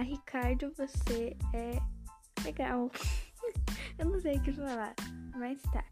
Ricardo, você é legal. Eu não sei o que falar, mas tá.